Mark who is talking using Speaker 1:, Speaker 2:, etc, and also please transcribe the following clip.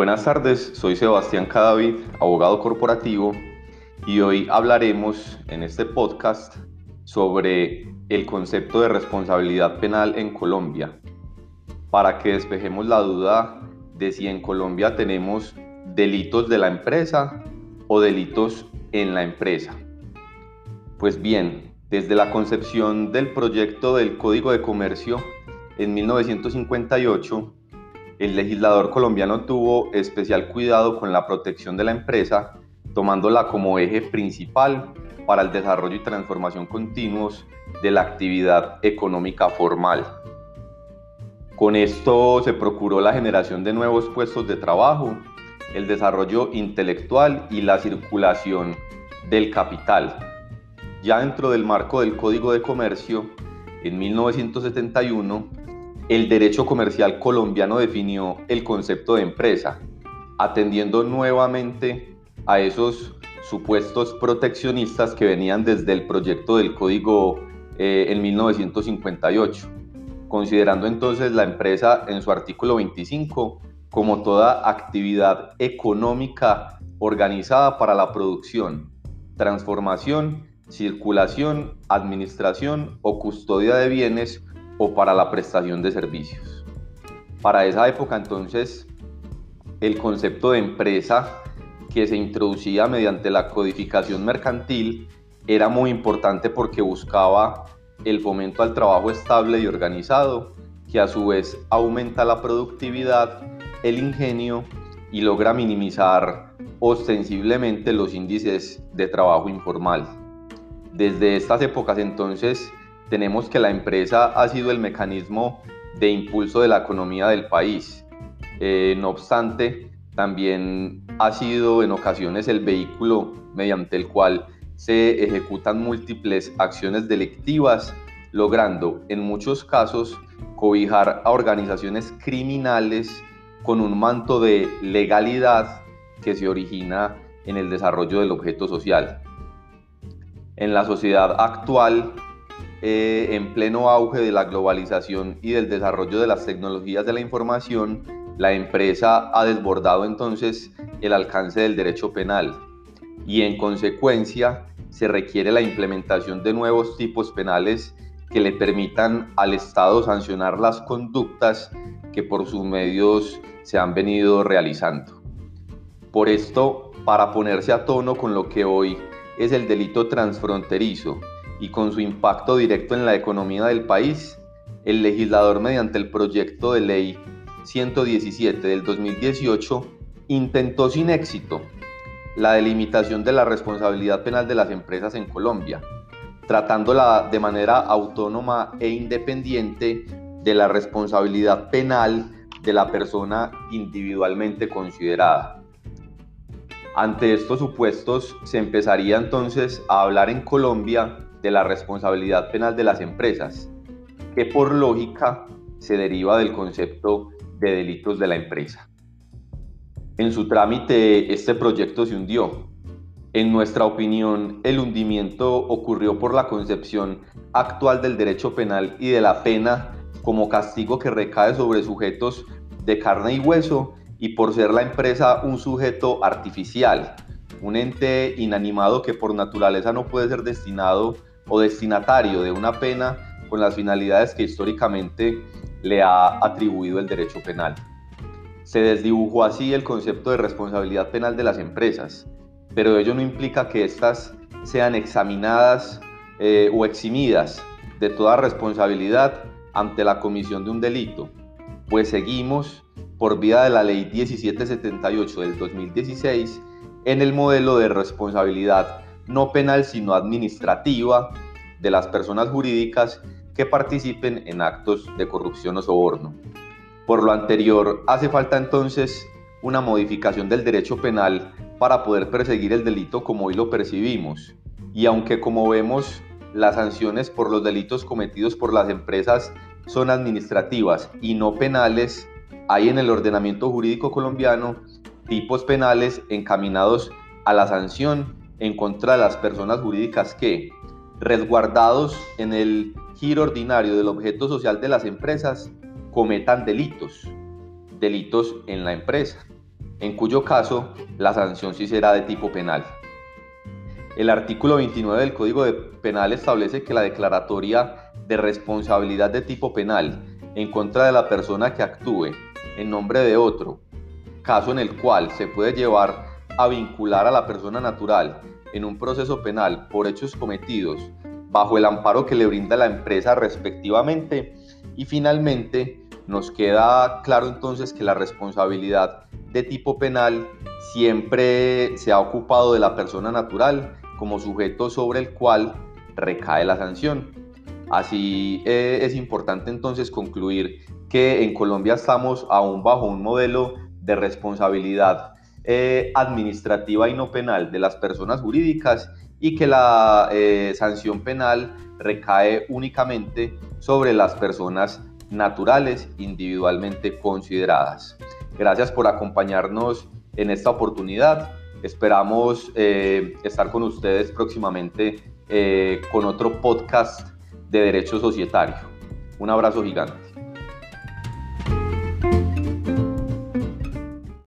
Speaker 1: Buenas tardes, soy Sebastián Cadavid, abogado corporativo, y hoy hablaremos en este podcast sobre el concepto de responsabilidad penal en Colombia, para que despejemos la duda de si en Colombia tenemos delitos de la empresa o delitos en la empresa. Pues bien, desde la concepción del proyecto del Código de Comercio en 1958, el legislador colombiano tuvo especial cuidado con la protección de la empresa, tomándola como eje principal para el desarrollo y transformación continuos de la actividad económica formal. Con esto se procuró la generación de nuevos puestos de trabajo, el desarrollo intelectual y la circulación del capital. Ya dentro del marco del Código de Comercio, en 1971, el derecho comercial colombiano definió el concepto de empresa, atendiendo nuevamente a esos supuestos proteccionistas que venían desde el proyecto del código eh, en 1958, considerando entonces la empresa en su artículo 25 como toda actividad económica organizada para la producción, transformación, circulación, administración o custodia de bienes o para la prestación de servicios. Para esa época entonces el concepto de empresa que se introducía mediante la codificación mercantil era muy importante porque buscaba el fomento al trabajo estable y organizado, que a su vez aumenta la productividad, el ingenio y logra minimizar ostensiblemente los índices de trabajo informal. Desde estas épocas entonces tenemos que la empresa ha sido el mecanismo de impulso de la economía del país. Eh, no obstante, también ha sido en ocasiones el vehículo mediante el cual se ejecutan múltiples acciones delictivas, logrando en muchos casos cobijar a organizaciones criminales con un manto de legalidad que se origina en el desarrollo del objeto social. En la sociedad actual, eh, en pleno auge de la globalización y del desarrollo de las tecnologías de la información, la empresa ha desbordado entonces el alcance del derecho penal y en consecuencia se requiere la implementación de nuevos tipos penales que le permitan al Estado sancionar las conductas que por sus medios se han venido realizando. Por esto, para ponerse a tono con lo que hoy es el delito transfronterizo y con su impacto directo en la economía del país, el legislador mediante el proyecto de ley 117 del 2018 intentó sin éxito la delimitación de la responsabilidad penal de las empresas en Colombia, tratándola de manera autónoma e independiente de la responsabilidad penal de la persona individualmente considerada. Ante estos supuestos se empezaría entonces a hablar en Colombia de la responsabilidad penal de las empresas, que por lógica se deriva del concepto de delitos de la empresa. En su trámite, este proyecto se hundió. En nuestra opinión, el hundimiento ocurrió por la concepción actual del derecho penal y de la pena como castigo que recae sobre sujetos de carne y hueso y por ser la empresa un sujeto artificial, un ente inanimado que por naturaleza no puede ser destinado o destinatario de una pena con las finalidades que históricamente le ha atribuido el derecho penal. Se desdibujó así el concepto de responsabilidad penal de las empresas, pero ello no implica que éstas sean examinadas eh, o eximidas de toda responsabilidad ante la comisión de un delito, pues seguimos, por vía de la Ley 1778 del 2016, en el modelo de responsabilidad no penal sino administrativa de las personas jurídicas que participen en actos de corrupción o soborno. Por lo anterior, hace falta entonces una modificación del derecho penal para poder perseguir el delito como hoy lo percibimos. Y aunque como vemos las sanciones por los delitos cometidos por las empresas son administrativas y no penales, hay en el ordenamiento jurídico colombiano tipos penales encaminados a la sanción en contra de las personas jurídicas que, resguardados en el giro ordinario del objeto social de las empresas, cometan delitos, delitos en la empresa. en cuyo caso la sanción sí será de tipo penal. El artículo 29 del Código Penal establece que la declaratoria de responsabilidad de tipo penal en contra de la persona que actúe en nombre de otro, caso en el cual se puede llevar a vincular a la persona natural en un proceso penal por hechos cometidos bajo el amparo que le brinda la empresa respectivamente. Y finalmente, nos queda claro entonces que la responsabilidad de tipo penal siempre se ha ocupado de la persona natural como sujeto sobre el cual recae la sanción. Así eh, es importante entonces concluir que en Colombia estamos aún bajo un modelo de responsabilidad eh, administrativa y no penal de las personas jurídicas y que la eh, sanción penal recae únicamente sobre las personas naturales individualmente consideradas. Gracias por acompañarnos en esta oportunidad. Esperamos eh, estar con ustedes próximamente con otro podcast de Derecho Societario. Un abrazo gigante.